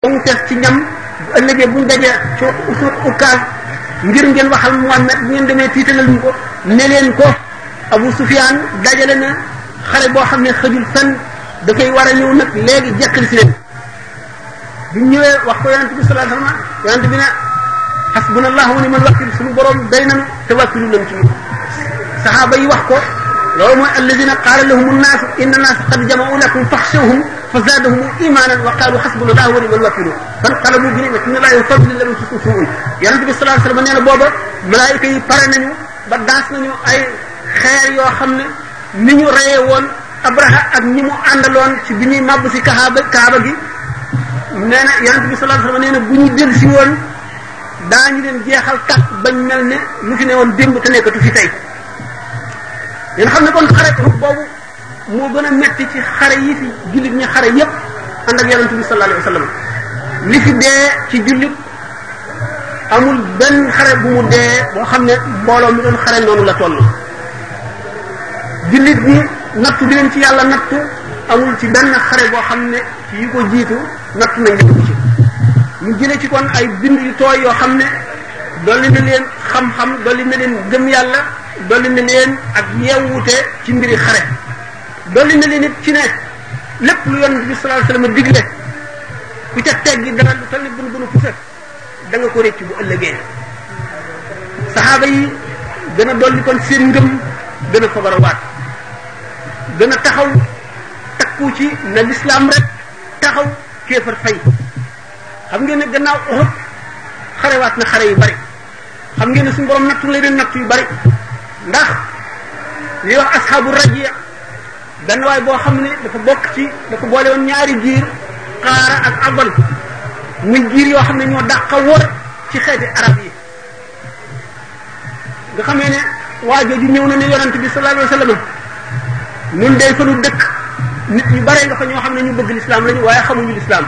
ba mu fees ci ñam bu ëllëgee bu ñu dajee ci usuut ukaas ngir ngeen waxal Muhammad bu ngeen demee tiitalal ñu ko ne leen ko Abu Sufyaan dajale na xare boo xam ne xëjul fenn dafay war a ñëw nag léegi jekkali si leen bu ñëwee wax ko yonent bi sallallahu alayhi wasallam yonent bi ne hasbunallahu wa ni'mal wakil suñu borom day nañu te wàkkilu nañ ci ñun saxaaba yi wax ko loolu mooy alladina qaala lahum annaasu inna annaasa qad jama'u lakum faxshawhum fa zaadahum imaanan wa qaalu xasbuna laahu wa ni'mal wakiil fanqalabu bi ni'matin min Allaahi wa fadlin lam yamsashum suu'un yonent bi sallallahu alayhi wa sallam nee na booba malaayika yi pare nañu ba daas nañu ay xeer yoo xam ne ni ñu reye woon Abraha ak ñi mu àndaloon ci bi ñuy màbb si kaaba kaaba gi nee na yonent bi sallallahu alayhi wa sallam nee na bu ñu del si woon daañu leen jeexal kat bañ mel ne lu fi ne woon démb te nekkatu fi tey leen xam ne kon xare boobu moo gën a metti ci xare yi fi jullit ñi xare yépp ànd ak yonent bi sallallahu alayhi wa sallam li fi dee ci jullit amul benn xare bu mu dee boo xam ne mbooloo mi doon xare noonu la toll jullit ñi nattu bi leen ci yàlla nattu amul ci benn xare boo xam ne ci yi ko jiitu nattu nañ ko ci ñu jële ci kon ay bind yu tooy yoo xam ne dolli na leen xam-xam dolli na leen gëm yàlla dolli na leen ak yeewute ci mbiri xare dolli na leen it ci ne lépp lu yonent bi sallallahu alayhi wasallam digle ku ca teggi dara lu toll ni bunu bunu pusa da nga ko rëcc bu ëllëgee saxaaba yi gën a dolli kon seen ngëm gën a fabarawaat gën a taxaw takku ci na lislaam rek taxaw kéefar fay xam ngeen ne gannaaw Uhud xarewaat na xare yu bari xam ngeen ne suñu borom nattu la leen natt yu bari ndax li wax asxaabu rajiya benn waay boo xam ne dafa bokk ci dafa boole woon ñaari giir xaara ak abal muy giir yoo xam ne ñoo dàq wor ci xeeti arab yi nga xamee ne waa jooju ñëw na ne yonent bi sallallahu alayhi wa sallam nun day fa nu dëkk nit ñu bare nga fa ñoo xam ne ñu bëgg lislaam lañu waaye xamuñu lislaam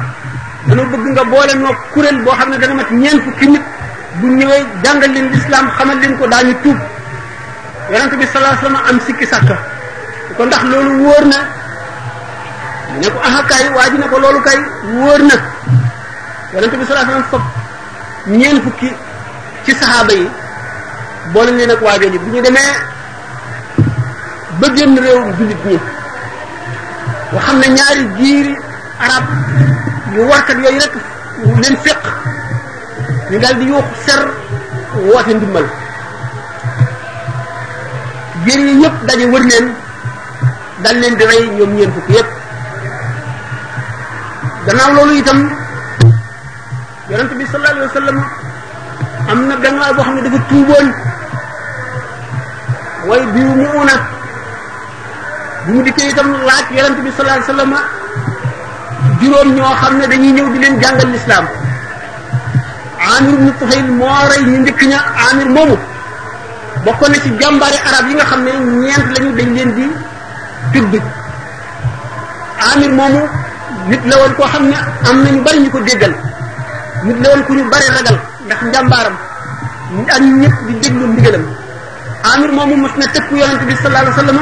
dañoo bëgg nga boole noo kuréel boo xam ne dana mat ñeent fukki nit bu ñëwee jàngal leen lislaam xamal leen ko daañu tuub yonente bi sallallahu alayhi wasallam am sikki sàkka ko ndax loolu wóor na ne ko aha kay waa ji ne ko loolu kay wóor na yonente bi sallallahu alayhi wasallam fop ñeent fukki ci saxaaba yi boole leen ak waajoo ji bu ñu demee ba génn réewum jullit ñi nga xam ne ñaari jiiri arab yu warkat yooyu rek leen féq ñu daal di yuuxu ser woote ndimbal jiir yi yëpp daje wër leen dal leen di rey ñoom ñeen fukk yëpp gannaaw loolu itam yonent bi sallallahu alayhi wa sallam am na benn waay boo xam ne dafa tuuboon way biu mu una bu mu dikkee itam laaj yonent bi sallallahu alayhi wa sallam juróom ñoo xam ne dañuy ñëw di leen jàngal lislaam amir ibnu tufayl moo rey ñu njëkk ña amir moomu bokkoon na ci jàmbaari arab yi nga xam ne ñeent lañu dañ leen di tudd amir moomu nit la woon koo xam ne am na ñu bari ñu ko déggal nit la woon ku ñu bari ragal ndax njàmbaaram ak ñëpp di déglu ndigalam amir moomu mos na tëkku yonent bi sallallahu alayhi wa sallam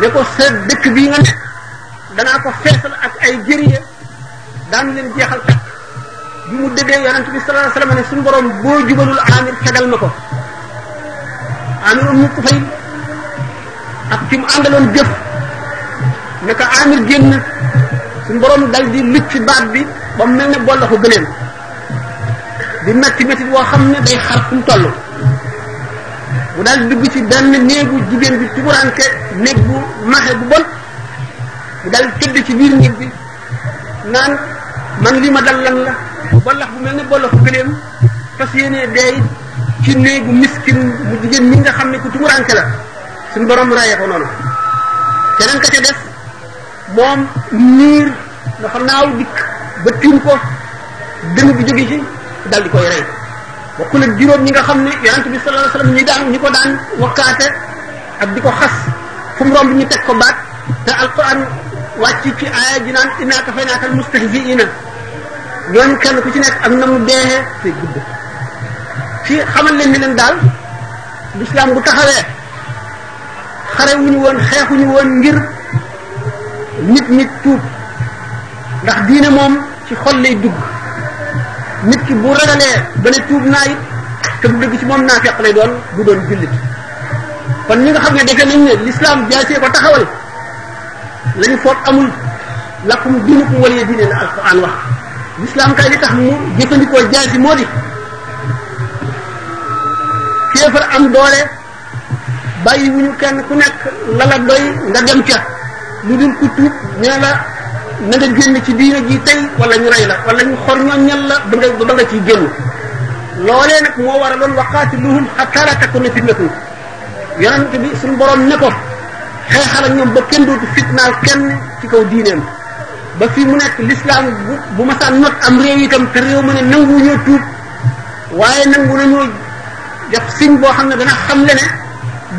ne ko sa dëkk bii nga ne danaa ko feesal ak ay jëriñe daan leen jeexal takk bi mu dëddee yonent bi sallallahu alayhi wasallam ne suñu borom boo jubalul amir fegal ma ko amir um ñëpp fay ak ci mu àndaloon jëf ne ko amir génn suñu borom dal di licc baat bi ba mu mel ne bolla ko gëleen di metti metti boo xam ne day xar fu mu toll mu daal dugg ci benn néegu jigéen bi tuburanke néeg bu maxe bu bon mu dal tëdd ci biir néeg bi naan man li ma dal lan la bollax bu mel ne bollax bu gëleem fas yéenee deey ci néegu miskin bu jigéen mi nga xam ne ku tumuranke la suñu borom rayee ko noonu keneen ka ca def moom niir dafa naaw dikk ba tiim ko dënn bi jóge ci dal di koy rey bokkul ak juróom ñi nga xam ne yonent bi sallallahu alayhi wasallam ñi daan ñi ko daan wakkaate ak di ko xas fu mu romb ñu teg ko baat te alquran wàcc ci aaya ji naan innaa kafaynaaka al mustahziina ñooñu kenn ku ci nekk am na mu dee te gudd ci xamal leen ni leen daal l'islam bu taxawee xare wuñu woon xeexuñu woon ngir nit nit tuub ndax diine moom ci xol lay dugg nit ki bu ragalee ba ne tuub naa it te du dëgg ci moom naa feq lay doon du doon jullit kon ñi nga xam ne defe nañ ne l'islam jaasee ko taxawal lañu foog amul lakum diinukum waliya diine la alquran wax l'islam kay li tax mu jëfandikoo jaasi moo di kéefar am doole bàyyi wuñu kenn ku nekk la la doy nga dem ca lu dul ku tuub ñu ne la na nga génn ci diine ji tey wala ñu rey la wala ñu xor ñoññal la ba nga ba nga ciy génn loolee nag moo war a doon waqaatiluhum hatta la takuna fitnatun yonent bi suñu borom ne ko xeexal ak ñoom ba kenn dootu fitnaal kenn ci kaw diineem ba fii mu nekk l'islam bu bu masaan not am réew itam te réew ma ne nangu ñoo tuub waaye nangu nañoo def siñ boo xam ne dana xam le ne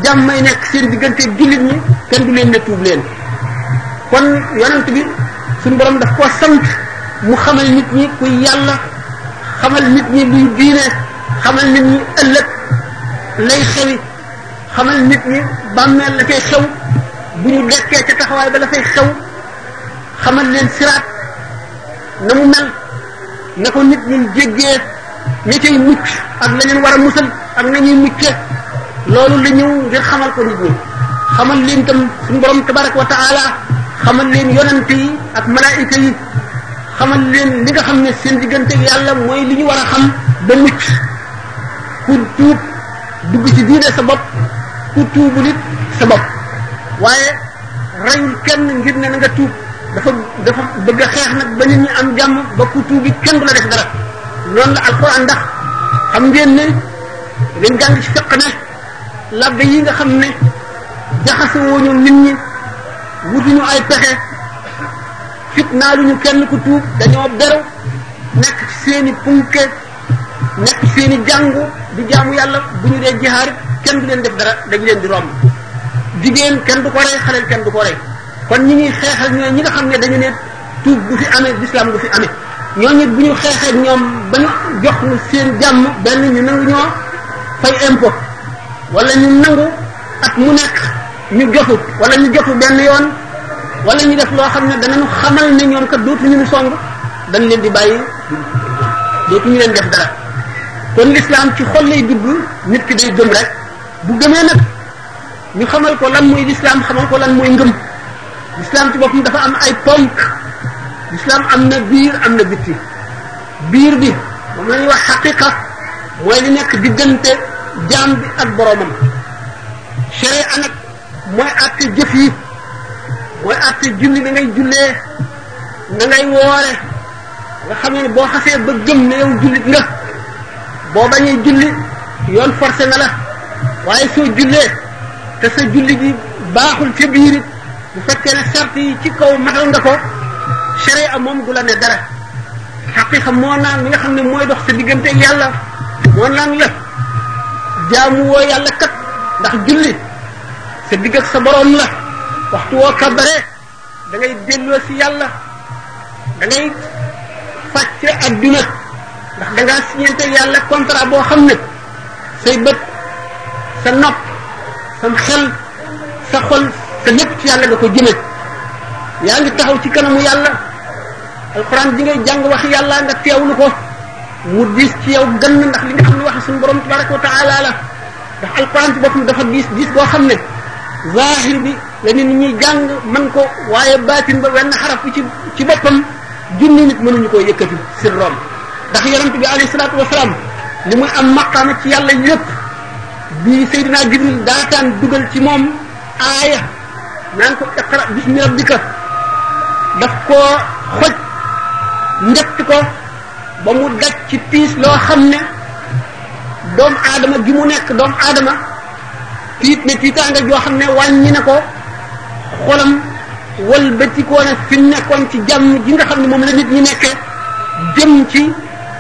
jàmm may nekk seen diggante jullit ñi kenn du leen ne tuub leen kon yonent bi suñu borom daf koo sant mu xamal nit ñi ku yàlla xamal nit ñi luy diine xamal nit ñi ëllëg lay xewi xamal nit ñi bàmmeel la fay xew bu ñu dekkee ca taxawaay ba la fay xew xamal leen siraat na mu mel ne ko nit ñun jéggee ña cay mucc ak la leen war a musal ak na ñuy mucce loolu la ñëw ngir xamal ko nit ñi xamal leen itam suñu borom tabaraka wa taala xamal leen yonent yi ak malaayika yi xamal leen li nga xam ne seen diggante yàlla mooy li ñu war a xam ba mucc ku tuub dugg ci diine sa bopp ku tuubu nit sa bopp waaye reyul kenn ngir ne na nga tuub dafa dafa bëgg a xeex nag ba nit ñi am jàmm ba ku tuubi kenn du la def dara loolu la alquran ndax xam ngeen ne dañ jàng ci fiq ne labbe yi nga xam ne jaxase woo ñoom nit ñi wutuñu ay pexe fitnaaluñu kenn ku tuub dañoo beru nekk ci seeni punke nekk seen i jàngu di jaamu yàlla bu ñu dee jihaar kenn du leen def dara dañu leen di romb jigéen kenn du ko rey xaleel kenn du ko rey kon ñi ñuy xeexal ñooy ñi nga xam ne dañu ne tuub bu fi amee l'islam bu fi amee ñooñu bu ñu xeexee ñoom ba ñu jox ñu seen jàmm benn ñu nangu ñoo fay impôt wala ñu nangu at mu nekk ñu jotu wala ñu jotu benn yoon wala ñu def loo xam ne danañu xamal ne ñoom kat dootuñu ñu song dañ leen di bàyyi dootuñu leen def dara kon l'islam ci xol lay dugg nit ki day gëm rek bu gëmee nag ñu xamal ko lan mooy l'islam xamal ko lan mooy ngëm l'islam ci boppam dafa am ay ponk l'islam am na biir am na bitti biir bi moom la ñuy wax xaqiqa mooy li nekk diggante jaam bi ak boromam sharia nag mooy àtte jëf yi mooy àtte julli na ngay jullee na ngay woore nga xam ne boo xasee ba gëm ne yow jullit nga boo bañee julli yoon forcé na la waaye soo jullee te sa julli gi baaxul ca biir it bu fekkee ne sart yi ci kaw matal nga ko sharia moom du la ne dara xaqiqa moo naan mi nga xam ne mooy dox sa diggante yàlla moo naan la jaamu woo yàlla kat ndax julli sa digg ak sa borom la waxtu woo kabare da ngay delloo si yàlla da ngay fàcce adduna ndax da ngaa signante yàlla contrat boo xam ne say bët sa nopp sam xel sa xol sa lépp ci yàlla nga ko jëme yaa ngi taxaw ci kanamu yàlla alxuraan ji ngay jàng wax yàlla nga teewlu ko mu diis ci yow gën na ndax li nga xam ne waxi suñu borom tabaraka wa taala la ndax alquran ci boppam dafa diis diis boo xam ne zahir bi la nit ñi jàng man ko waaye baatin ba wenn xaraf bi ci ci boppam junni nit mënuñu koo yëkkati sirroom ndax yonent bi alayhi salaatu wasalaam li muy am maqaama ci yàlla yépp bi Seydina Jibril daataan dugal ci moom aaya naan ko iqra bismi rabbika daf koo xoj njëkk ko ba mu daj ci piis loo xam ne doomu aadama gi mu nekk doomu aadama tiit ne tiitaanga joo xam ne wàññi na ko xolam walbatikoo na fi mu nekkoon ci jàmm ji nga xam ne moom la nit ñi nekkee jëm ci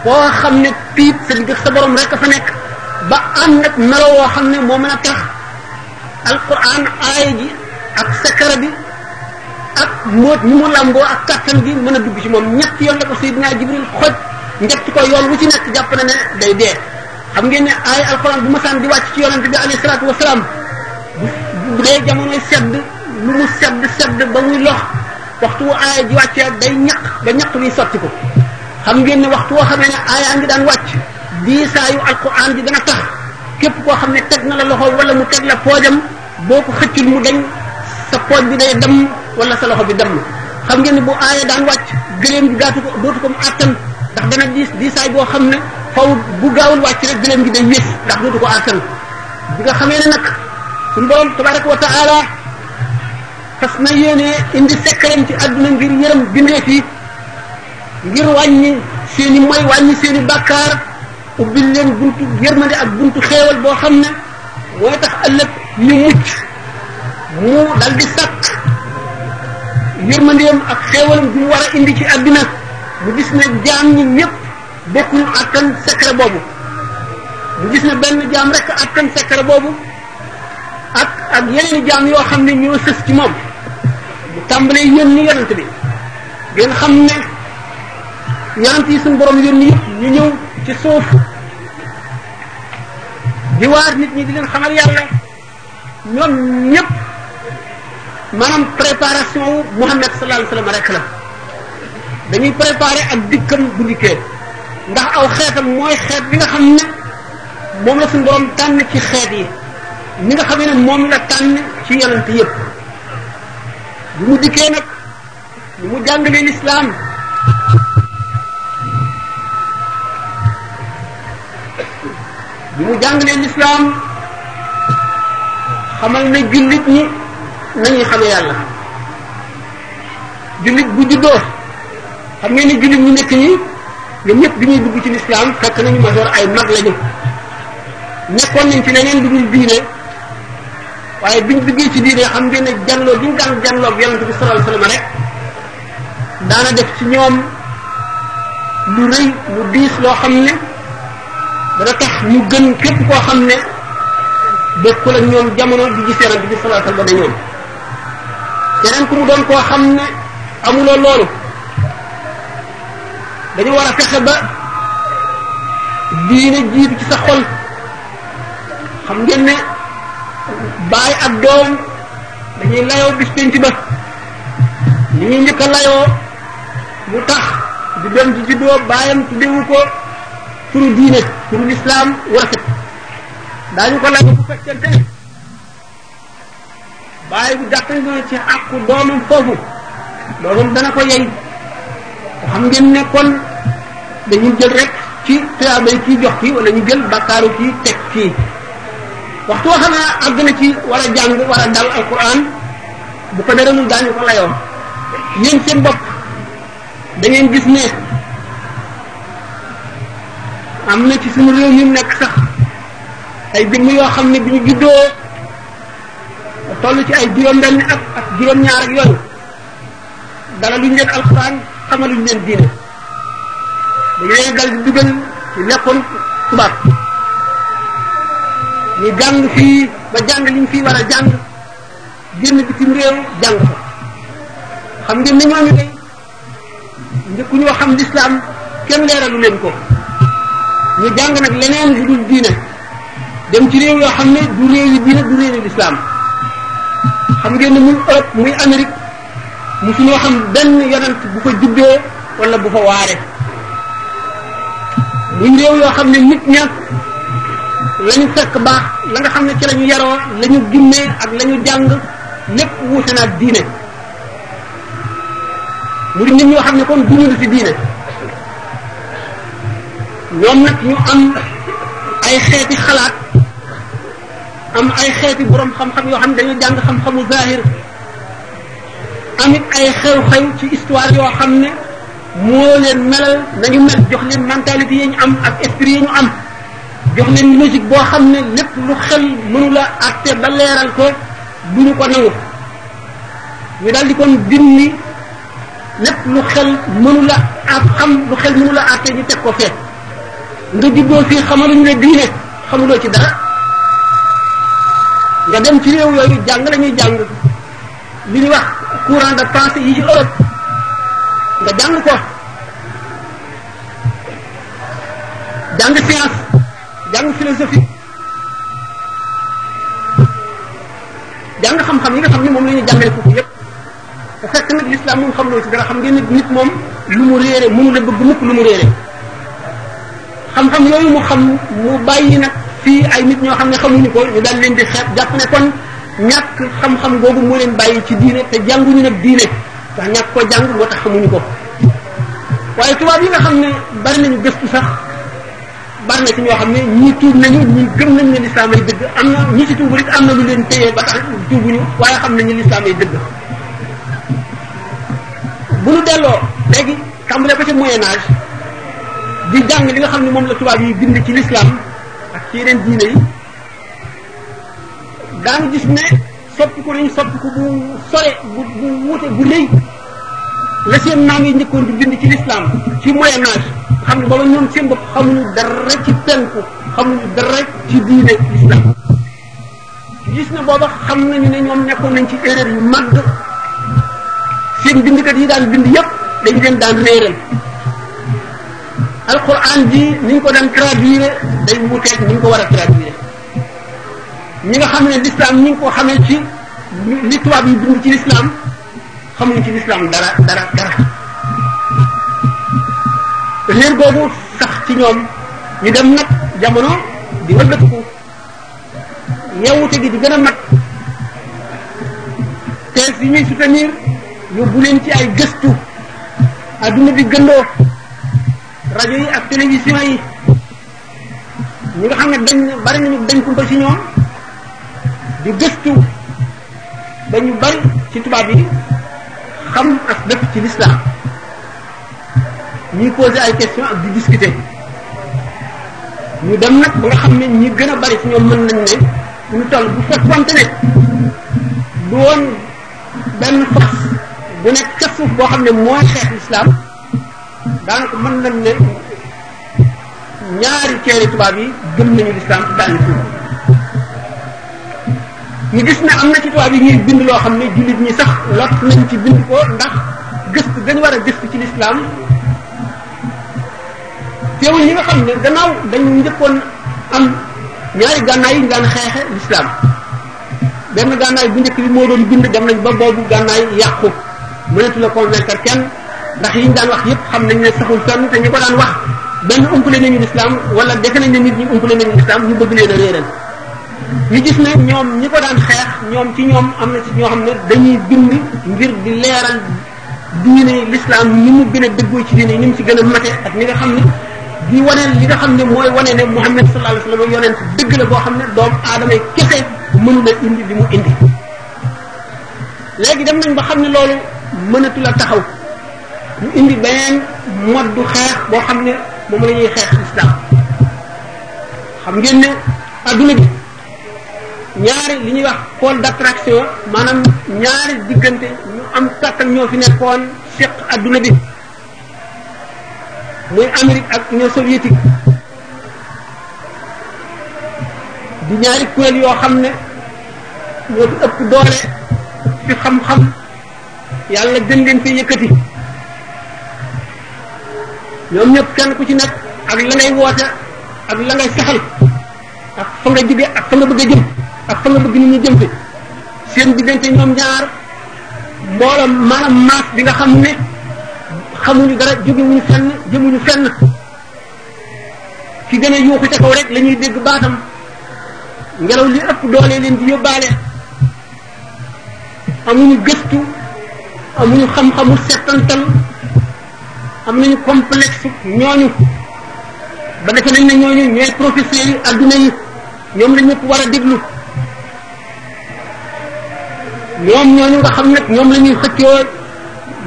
boo xam ne tiit sa digg sa borom rek a fa nekk ba ànd ak melo woo xam ne moo mën a tax alquran aaya ji ak sakara bi ak mbóot ñi mu lamboo ak kattan gi mën a dugg ci moom ñett yoon la ko Seydina Jibril xoj njëkk ko yoon wu ci nekk jàpp na ne day dee xam ngeen ne ay alxuraan bu masaan di wàcc ci yonente bi alayhi salaatu wasalaam bu dee jamonoy sedd lu mu sedd sedd ba muy lox waxtu wu aaya ji wàccee day ñaq ba ñaq bi sotti ko xam ngeen ne waxtu woo xamee ne aaya ngi daan wàcc diisaayu alquran bi dana tax képp koo xam ne teg na la loxo wala mu teg la poojam boo ko xëccul mu dañ sa pooj bi day dem wala sa loxo bi dem xam ngeen ne bu aaya daan wàcc gëléem gi gaatu ko dootu ko mu àttan ndax dana diis diisaay boo xam ne faw bu gaawul wàcc rek gëléem gi day wéet ndax dootu ko àttan bi nga xamee ne nag suñu borom tabaraka wa taala fas na yéene indi sekkaram ci àdduna ngir yërëm bindee fii ngir wàññi seeni mooy wàññi seeni bàkkaar ubbil leen buntu yërmande ak buntu xéewal boo xam ne mooy tax ëllëg ñu mucc mu dal di sàkk yërmandeem ak xéewalam bi mu war a indi ci àddina mu gis ne jaam ñi ñëpp bokkuñu attan secret boobu mu gis ne benn jaam rek attan secret boobu ak ak yeneen jaam yoo xam ne ñoo sës ci moom mu tàmbalee yónni yonent bi ngeen xam ne yonent yi suñu borom yónni yëpp ñu ñëw ci suuf di waar nit ñi di leen xamal yàlla ñoom ñëpp maanaam préparation wu Muhammad sallallahu alayhi wasallam rek la dañuy préparer ak dikkam bu dikkee ndax aw xeetam mooy xeet bi nga xam ne moom la suñu borom tànn ci xeet yi ni nga xam ne moom la tànn ci yonent yëpp bu mu dikkee nag ni mu jàngalee lislaam bi mu jàngalee lislaam xamal na jullit ñi nañuy xamee yàlla jullit bu juddoo xam ngeen ni jullit ñu nekk ñi ñoom ñëpp bi ñuy dugg ci lislaam fekk nañu major ay mag lañu nekkoon nañ ci leneen lu dul diine waaye biñ duggee ci diine xam ngeen ne jànloo bi ñu daan jànloo ak yonent bi sallallahu alayhi wasallam rek daana def ci ñoom lu rëy lu diis loo xam ne dana tax ñu gën képp koo xam ne bokkul ak ñoom jamono di gis yonent bi sallallahu alayhi wasallam ñoom keneen ku mu doon koo xam ne amuloo loolu dañu war a fexe ba diine jiitu ci sa xol xam ngeen ne baay ak doom dañuy layoo bis penc ba li ñuy njëkk a layoo lu tax di dem di juddoo baayam tuddewu ko turu diine turu lislaam warafet daañu ko layoo bu fekkente ne bàyyi bu jàppee na ci àqu doomam foofu doomam dana ko yey te xam ngeen ne kon dañu jël rek ci tuyaabay kii jox kii wala ñu jël bakkaaru kii teg kii waxtu wa xanaa àgg na ci war a jàng war a dal alquran bu ko dara nun daañu ko layoo yéen seen bopp da ngeen gis ne am na ci suñu réew mi nekk sax ay jëmm yoo xam ne bi ñu juddoo toll ci ay juróom-benn ak ak juróom-ñaar ak yooyu dara luñ leen alxuraan xamaluñ leen diine dañu leen dal di dugal ci lekkoon tubaab ñu jàng fii ba jàng liñ fii war a jàng génn bitim réew jàng fa xam ngeen ne ñooñu day njëkku ñoo xam lislaam kenn leeralu leen ko ñu jàng nag leneen lu dul diine dem ci réew yoo xam ne du réew yi diine du réew yi lislaam xam ngeen ne muy Europe muy Amérique musuñoo xam benn yonent bu fa juddoo wala bu fa waare muy réew yoo xam ne nit ña la ñu fekk baax la nga xam ne ci la ñu yaroo la ñu gimmee ak la ñu jàng lépp wuute na ak diine mu di nit ñoo xam ne kon bu ñu ci diine ñoom nag ñu am ay xeeti xalaat am ay xeeti borom xam-xam yoo xam ne dañoo jàng xam-xamu zahir amit ay xew-xew ci histoire yoo xam ne moo leen melal nañu mel jox leen mentalité yi ñu am ak esprit yi ñu am jox leen logique boo xam ne lépp lu xel mënula àtte ba leeral ko du ñu ko nangu ñu daal di kon dindi lépp lu xel mënu la ab xam lu xel mënu la àtte ñu teg ko fee nga juddoo fii xamaluñ la diine xamuloo ci dara nga dem ci réew yooyu jàng la ñuy jàng li ñuy wax courant de pensée yi ci Europe nga jàng ko jàng science jàng philosophie jàng xam-xam yi nga xam ne moom la ñuy jàngale foofu yépp te fekk nag l'islam moom xam loo ci dara xam ngeen nag nit moom lu mu réere mënu la bëgg mukk lu mu réere xam-xam yooyu mu xam mu bàyyi nag fii ay nit ñoo xam ne xamuñu ko ñu daal leen di xeeb jàpp ne kon ñàkk xam-xam googu moo leen bàyyi ci diine te jànguñu nag diine ndax ñàkk ko jàng moo tax xamuñu ko waaye tubaab yi nga xam ne bari nañu gëstu sax bari na ci ñoo xam ne ñii tuub nañu ñii gëm nañ ne lislaam ay dëgg am na ñi ci tuubu rek am na lu leen téye ba tax tuubuñu waaye xam nañu lislaam ay dëgg bu ñu delloo léegi tàmbale ko ci moyen âge di jàng li nga xam ne moom la tubaab yi bind ci lislaam ak ci yeneen diine yi daanu gis ne soppi ko nañ soppi ko bu sore bu bu wuute bu rëy la seen maam yi njëkkoon di bind ci l'islam ci moyen âge xam ne booba ñoom seen bopp xamuñu dara ci penku xamuñu dara ci diine l'islam gis na booba xam nañu ne ñoom nekkoon nañ ci erreur yu mag seen bindkat yi daan bind yépp dañ leen daan réeral alquran ji ni ñu ko daan traduire day wuteeg ni ñu ko war a traduire ñi nga xam ne l'islam ñi ngi ko xamee ci li tubaab yi dund ci l'islam xamuñ ci l'islam dara dara dara réer googu sax ci ñoom ñu dem nag jamono di wëlbatiku yeewute gi di gën a mat thèse yi ñuy soutenir yóbbu leen ci ay gëstu adduna bi gëndoo rajo yi ak télévision yi ñi nga xam ne dañ bari nañu dañ kumpa ci ñoom di gëstu ba ñu bari ci tubaab yi xam ak dëkk ci l'islam ñuy posé ay question ak di discuter ñu dem nag ba nga xam ne ñi gën a bari ci ñoom mën nañ ne ñu toll bu fekkonte ne du woon benn force bu nekk ca suuf boo xam ne mooy xeex l'islam daanaka mën nañ ne ñaari ceeri tubaab yi gëm nañu lislaam ci daañu suuf ñu gis ne am na ci tubaab yi ñuy bind loo xam ne jullit ñi sax lot nañ ci bind ko ndax gëstu dañ war a gëstu ci lislaam teewul ñi nga xam ne gannaaw dañ njëkkoon am ñaari gànnaay yi ñu daan xeexe lislaam benn gànnaay bu njëkk bi moo doon bind dem nañ ba boobu gànnaay yàqu mënatu la convaincre kenn ndax yi ñu daan wax yëpp xam nañ ne saxul fenn te ñu ko daan wax benn umpale nañu lislaam wala defe nañ ne nit ñi umpale nañu lislaam ñu bëgg leen a réeral ñu gis ne ñoom ñi ko daan xeex ñoom ci ñoom am na ci ñoo xam ne dañuy bind ngir di leeral diine l'islam ni mu gën a dëggoo ci diine ni mu ci gën a mate ak ni nga xam ne di wane li nga xam ne mooy wane ne Muhammad sallallahu alayhi wasallam yonent dëgg la boo xam ne doomu aadama yi kese mënu la indi li mu indi léegi dem nañ ba xam ne loolu mënatu la taxaw ñu indi beneen mode du xeex boo xam ne moom la ñuy xeex l'islam xam ngeen ne adduna bi ñaari li ñuy wax pôle d'attraction maanaam ñaari diggante ñu am kàttan ñoo fi nekkoon seq adduna bi muy Amérique ak Union soviétique di ñaari kuréel yoo xam ne ñoo fi ëpp doole fi xam-xam yàlla gën leen fi yëkkati ñoom ñëpp kenn ku ci nekk ak la ngay woote ak la ngay saxal ak fa nga jóge ak fa nga bëgg a jëm ak fa nga bëgg nit ñi jëm fi seen diggante ñoom ñaar mboolem maanaam maas bi nga xam ne xamuñu dara jógewuñu fenn jëmuñu fenn ki gën a yuuxu ca kaw rek la ñuy dégg baatam ngelaw li ëpp doole leen di yóbbaale amuñu gëstu amuñu xam-xamu settantal am nañu complexe ñooñu ba defe nañ ne ñooñu ñooy professeurs yi adduna yi ñoom la ñëpp war a déglu ñoom ñooñu nga xam nag ñoom la ñuy xëccoo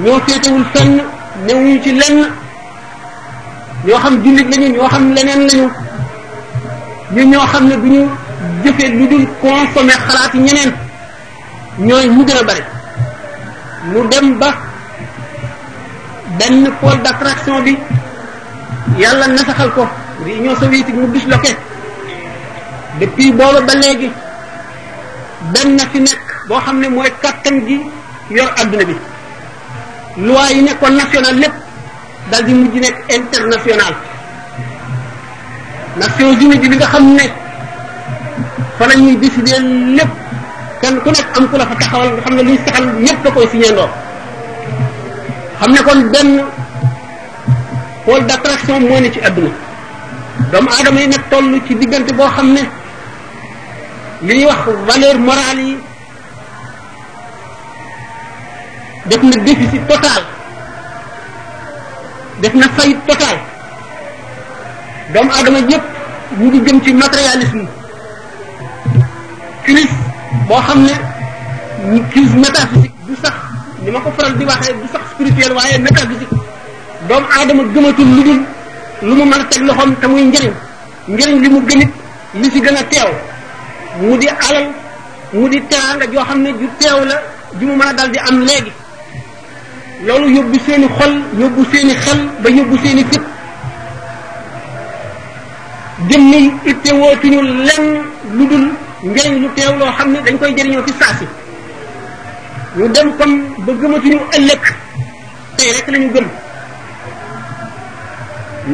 ñoo féetewul fenn newuñu ci lenn ñoo xam jullit lañu ñoo xam leneen lañu ñu ñoo xam ne du ñu jëfee lu dul consommer xalaati ñeneen ñooy mu gën a bari mu dem ba benn pôle d'attraction bi yàlla nasaxal ko di Union soviétique mu disloqué depuis booba ba léegi benn fi nekk boo xam ne mooy kattan gi yor adduna bi loi yi nekkoon national lépp dal di mujj nekk international Nations Unies bi nga xam ne fa la ñuy décider lépp kenn ku nekk am ku la fa taxawal nga xam ne liy saxal ñëpp da koy signandoo xam ne kon benn pôle d'attraction mooy ne ci àdduna doomu aadama yi nag toll ci diggante boo xam ne li ñuy wax valeur morale yi def na déficit total def na faillite total doomu aadama yëpp ñu ngi jëm ci matérialisme crise boo xam ne ñu crise métaphysique du sax ni ma ko faral di waxee du sax spirituel waaye métaphysique doomu aadama gëmatul lu dul lu mu mën a teg loxoom te muy njëriñ njëriñ li mu gënit li ci gën a teew mu di alal mu di teraanga joo xam ne ju teew la ju mu mën a dal di am léegi loolu yóbbu seeni xol yóbbu seeni xel ba yóbbu seeni fit jëmmi itte wootuñu lenn lu dul njëriñ lu teew loo xam ne dañ koy jëriñoo ci saa si ñu dem kon ba gëmatuñu ëllëg tey rek lañu gëm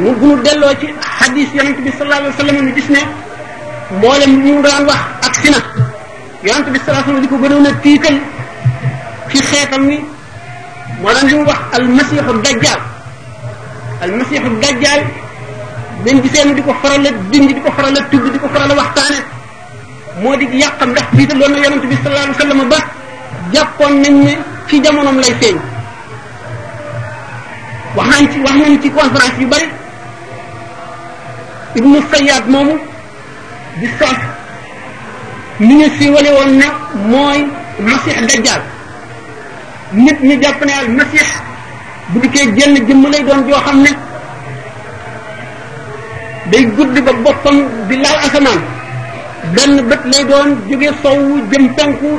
ñu bu ñu delloo ci xadis yonent bi sallallahu alayhi wa sallam ñu gis ne mboolem li ñu daan wax ak si na yonent bi sallallahu alayhi wa sallam di ko gënoon a tiital ci xeetam ni moo daan li mu wax almasiixu dajjaal almasiixu dajjaal dañ gisee mu di ko faral a dindi di ko faral a tudd di ko faral a waxtaane moo di yàqam ndax jiital loolu na yonent bi sallallahu alayhi wa sallam ba jàppoon nañ ne ci jamonoom lay feeñ wax nañ ci wax nañ ci conférence yu bari ibnu Sayyad moomu di sax ni ñu siiwale woon ne mooy Masih Dajjal nit ñi jàpp ne al masix bu dikkee jenn jëmm lay doon joo xam ne day gudd ba boppam di laal asamaan benn bët lay doon jóge sowwu jëm penku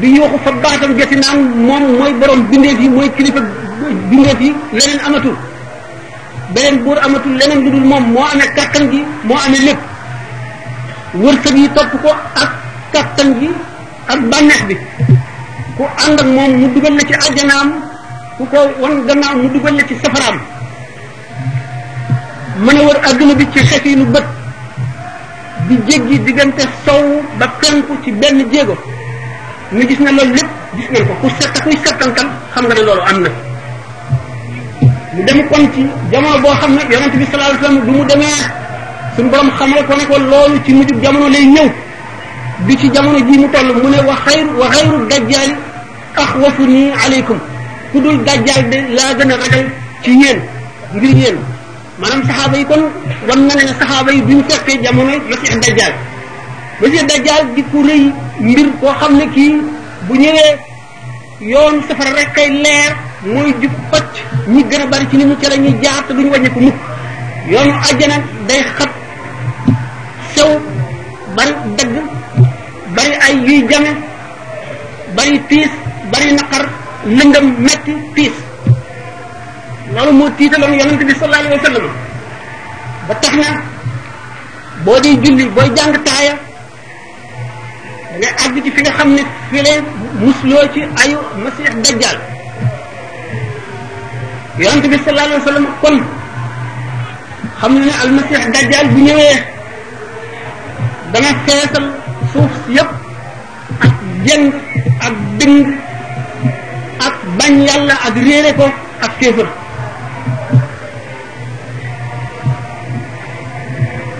di yuuxu fa baatam jëti naan moom mooy borom bindeef yi mooy kilifa bindeef yi leneen amatul beneen buur amatul leneen lu dul moom moo amee kàttan gi moo amee lépp wërsëg yi topp ko ak kàttan gi ak bànneex bi ku ànd ak moom mu dugal la ci àjjanaam ku ko wan gannaaw mu dugal la ci safaraam mën a wër adduna bi ci xef yi nu bët di jéggi diggante sow ba penku ci benn jéego nu gis na loolu lépp gis nañ ko ku setta kuy settantal xam nga ne loolu am na mu dem kon ci jamono boo xam ne yonente bi sallallahu alayhi wasallam du mu demee suñu borom xamal ko ne ko loolu ci mujjub jamono lay ñëw bi ci jamono ji mu toll mu ne wa xayru wa xayru dajjaali axwafu nii aleykum ku dul dajjaal de laa gën a ragal ci yéen ngir yéen maanaam saxaaba yi kon wan na ne saxaaba yi duñ fekkee jamono Masiix dajjaal Masiix dajjaal di ku rëy mbir koo xam ne kii bu ñëwee yoon safara rek kay leer mooy jub xocc ñi gën a bari ci ni mu ca la ñuy jaar te duñu wàññi ko mukk yoonu àjjana day xat sew bari dëgg bari ay yuy jame bari tiis bari naqar lëndëm metti tiis loolu moo tiitaloon yonent bi sallallahu alayhi wa sallam ba tax na boo di julli booy jàng taaya da ngay àgg ci fi nga xam ne fi lay musloo ci ayu masiix dajjal yonent bi sallallahu alayhi wa sallam kon xam ne al masiix dajjal bu ñëwee dana feesal suuf si yépp ak jëng ak dëng ak bañ yàlla ak réere ko ak kéefër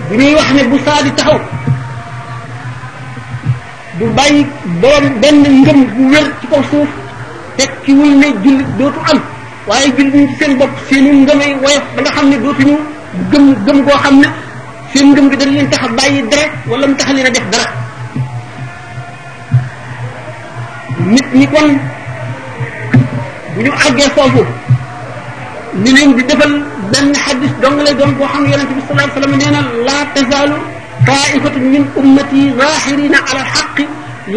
bu ñuy wax ne bu saa di taxaw du bàyyi borom benn ngëm bu wér ci kaw suuf tekkiwul ne jullit dootu am waaye jullit ñi ci seen bopp seenu ngëmay woyof ba nga xam ne dootuñu gëm gëm goo xam ne seen ngëm gi dañ leen tax a bàyyi dara wala mu tax leen a def dara nit ñi kon bu ñu àggee foofu ñu leen di defal benn xadis dong lay doon boo xam ne yonente bi sallallahu alayhi wasallam nee na laa tazaalu taifatun min ummati zahirina ala alxaqi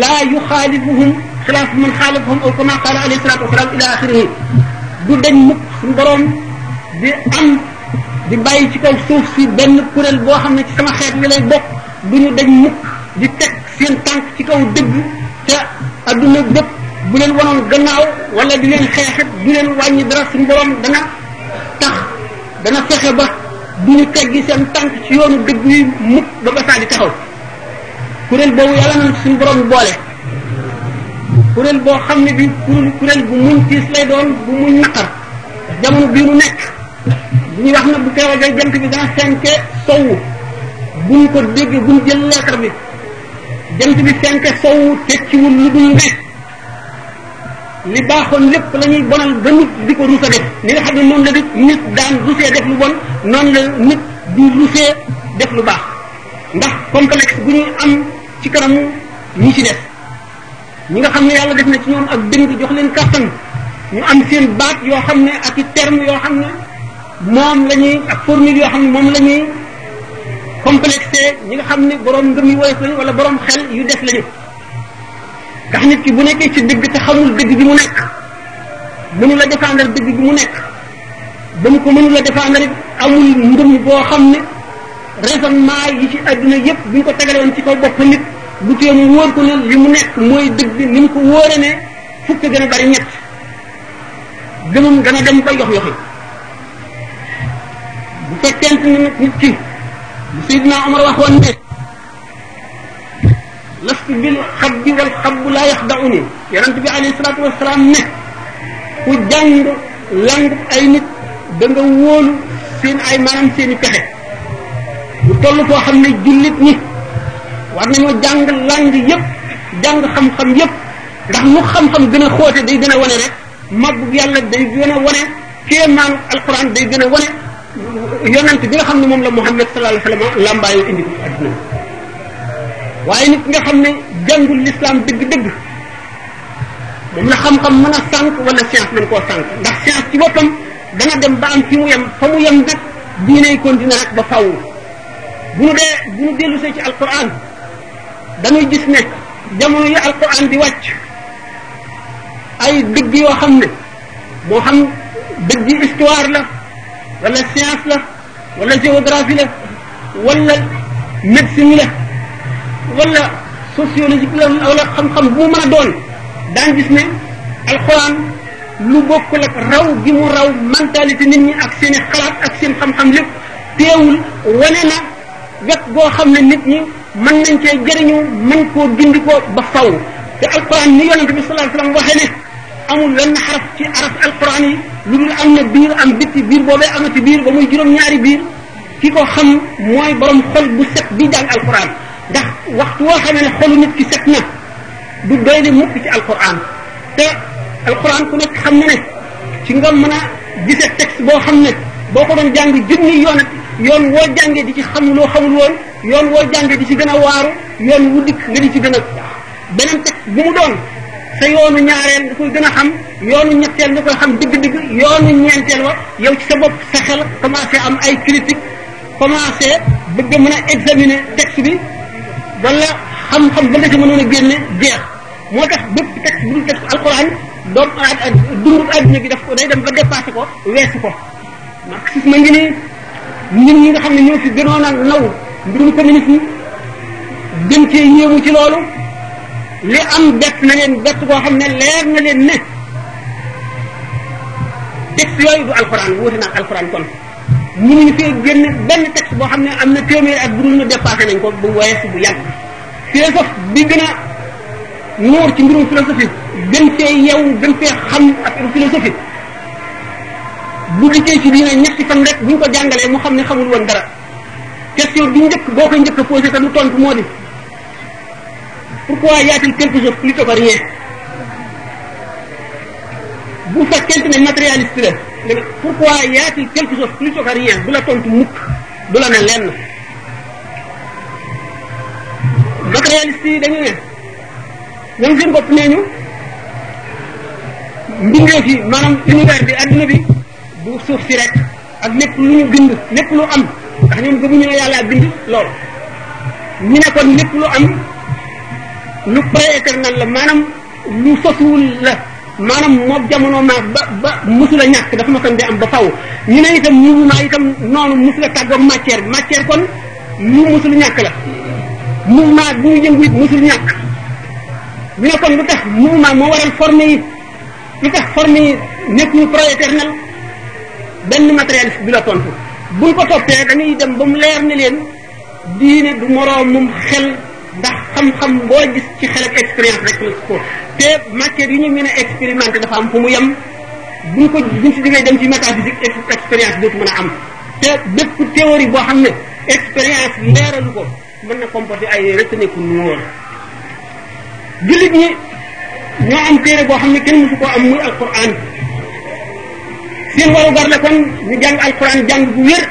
laa yuxaalifuhum xilaaf man xaalifahum aw kama qaala alayhi salatu wasalaam ila axirihi du dañ mukk suñu boroom di am di bàyyi ci kaw suuf si benn kuréel boo xam ne ci sama xeet li lay bokk du ñu dañ mukk di teg seen tànk ci kaw dëgg te adduna bépp bu leen wanoon gannaaw wala di leen xeexit du leen wàññi dara suñu borom dana tax dana fexe ba du ñu teggi seen tànk ci yoonu dëgg yi mukk ba ba saa di taxaw kuréel boobu yàlla na suñu borom boole kuréel boo xam ne bi kuréel bu muñ tiis lay doon bu muñ naqar jamono bii nu nekk bu ñuy wax nag bu keroogee jant bi dana fenke sowu buñ ko dégg buñ jël lettre bi jant bi fenke sowu tekkiwul lu dul ne li baaxoon lépp la ñuy bonal ba nit di ko rusa def li nga xam ne noonu la di nit daan rusee def lu bon noonu la nit di rusee def lu baax ndax complexe bu ñuy am ci kanamu ñi ci def ñi nga xam ne yàlla def na ci ñoom ak dëng jox leen kàttan ñu am seen baat yoo xam ne ak i terme yoo xam ne moom la ñuy ak formule yoo xam ne moom la ñuy complexé ñi nga xam ne borom ngëm yu woyof lañu wala borom xel yu def lañu ndax nit ki bu nekkee ci dëgg te xamul dëgg bi mu nekk mënu la défendre dëgg bi mu nekk ba mu ko mënul a défendre it amul ngëm boo xam ne raisonnement yi ci adduna yépp bu ñu ko tegale woon ci kaw bopp nit bu tee mu wóor ko ne li mu nekk mooy dëgg ni mu ko wóore ne fukk gën a bari ñett gëmam dana dem ba yox yoxi bu fekkente ne nit ki bu Seydina Omar waxoon ne lastu bil xabdi wal xabbu laa yaxdauni yonent bi alayhi salaatu wasalaam ne ku jàng langu ay nit da nga wóolu seen ay maanaam seen i pexe bu toll foo xam ne jullit ñi war nañoo jàng lang yépp jàng xam-xam yépp ndax lu xam-xam gën a xóote day gën a wane rek màggu yàlla day gën a wane kéemaanu alquran day gën a wane yonent bi nga xam ne moom la Muhammad sallallahu alayhi wa sallam làmbaayoo indi ko ci adduna waaye nit nga xam ne jàngul l'islam dëgg-dëgg moom la xam-xam mën a sànq wala science mën koo sànq ndax science ci boppam dana dem ba am fi mu yem fa mu yem nag diinay continuer rek ba faw bu nu dee bu nu dellu see ci alquran dañuy gis ne jamono yi alquran di wàcc ay dëgg yoo xam ne moo xam dëgg yi histoire la wala science la wala géographie la wala médecine la wala sociologique la wala xam-xam bu mu mën a doon daan gis ne alxuraan lu bokkul ak raw gi mu raw mentalité nit ñi ak seen i xalaat ak seen xam-xam lépp teewul wane na wet boo xam ne nit ñi mën nañ cee jëriñu mën koo dindi ko ba faw te alxuraan ni yonent bi sallallahu alayhi wasallam waxee ne amul wenn xaraf ci araf alquran yi lu dul am na biir am bitti biir boobee amati biir ba muy juróom-ñaari biir ki ko xam mooy borom xol bu set di jàng alquran ndax waxtu woo xamee ne xolu nit ki set na du doy de mukk ci alquran te alquran ku nekk xam na ne ci nga mën a gise texte boo xam ne boo ko doon jàng junni yoon ak yoon woo jàngee di ci xam loo xamul woon yoon woo jàngee di ci gën a waaru yoon wu dikk nga di ci gën a beneen teg bu mu doon sa yoonu ñaareel nga koy gën a xam yoonu ñetteel nga koy xam digg-digg yoonu ñeenteel wa yow ci sa bopp sa xel commencé am ay critique commencé bëgg mën a examiner texte bi wala xam-xam ba nga ci mënoon a génne jeex moo tax bépp texte bu dul texte alquran doomu aad dundub adduna bi daf ko day dem ba dépassé ko weesu ko marxisme ngi nii ñun ñi nga xam ne ñoo fi gënoon a naw mbirum communiste yi gën cee yéemu ci loolu li am bett na leen bett koo xam ne leer na leen ne texte yooyu du alxuraan wuute na ak alxuraan kon mënuñu fee génn benn texte boo xam ne am na téeméer ak bu dul na dépassé nañ ko bu wees bu yàgg philosophe bi gën a nuur ci mbirum philosophie gën fee yew gën fee xam ak philosophie bu dikkee ci diine ñetti fan rek buñ ko jàngalee mu xam ne xamul woon dara question bi njëkk boo koy njëkk a posé te mu tontu moo di pourquoi y a-t-il quelque chose plutôt que rien bu fekkente ne matérialiste la nga ne pourquoi y a-t-il quelque chose plutôt que rien du la tontu mukk du la ne lenn matérialiste yi dañu ne ñoom seen bopp nee ñu mbindeef yi maanaam univers bi adduna bi bu suuf si rek ak lépp lu ñu bind lépp lu am ndax ñoom gëmuñu ne yàlla bind lool ñu ne kon lépp lu am lu prééternel la maanaam lu sosuwul la maanaam moom jamono maag ba ba musula ñàkk dafa ma san di am ba faw ñu ne itam mouvement itam noonu musula tàggoog matière matière kon lu musul ñàkk la mouvement bu muy yëngu it musul ñàkk ñu ne kon lu tax mouvement moo waral formé yi li tax formé yi nekk ñu projet éternel benn matériel bi la tontu buñ ko toppee dañuy dem ba mu leer ne leen diine du moroomum xel ndax xam-xam boo gis ci xel ak expérience rek la ko te matière yi ñu mën a expérimenté dafa am fu mu yem buñ ko buñ si jógee dem ci métaphysique expérience dootu mën a am te bépp théorie boo xam ne expérience leeralu ko mën na comporter ay retenue ku noor jullit ñi ñoo am téere boo xam ne kenn mësu koo am muy alquran seen waru gar la kon ñu jàng alquran jàng bu wér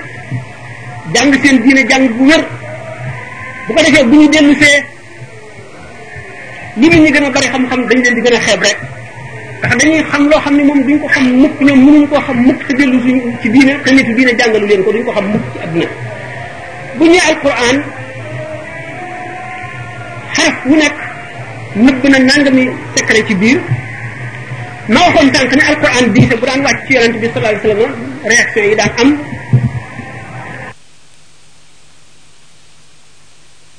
jàng seen diine jàng bu wér bu ko defee bu ñu dellu see li nit ñi gën a bari xam-xam dañ leen di gën a xeeb rek ndax dañuy xam loo xam ne moom duñ ko xam mukk ñoom mënuñu koo xam mukk te dellu suñ ci diine te nit diine jàngalu leen ko duñ ko xam mukk ci adduna bu ñëwee alquran xaraf wu nekk nëbb na nangami secret ci biir ma waxoon tànk ne alquran diise bu daan wàcc ci yonent bi sallallahu alayhi wasallam réaction yi daan am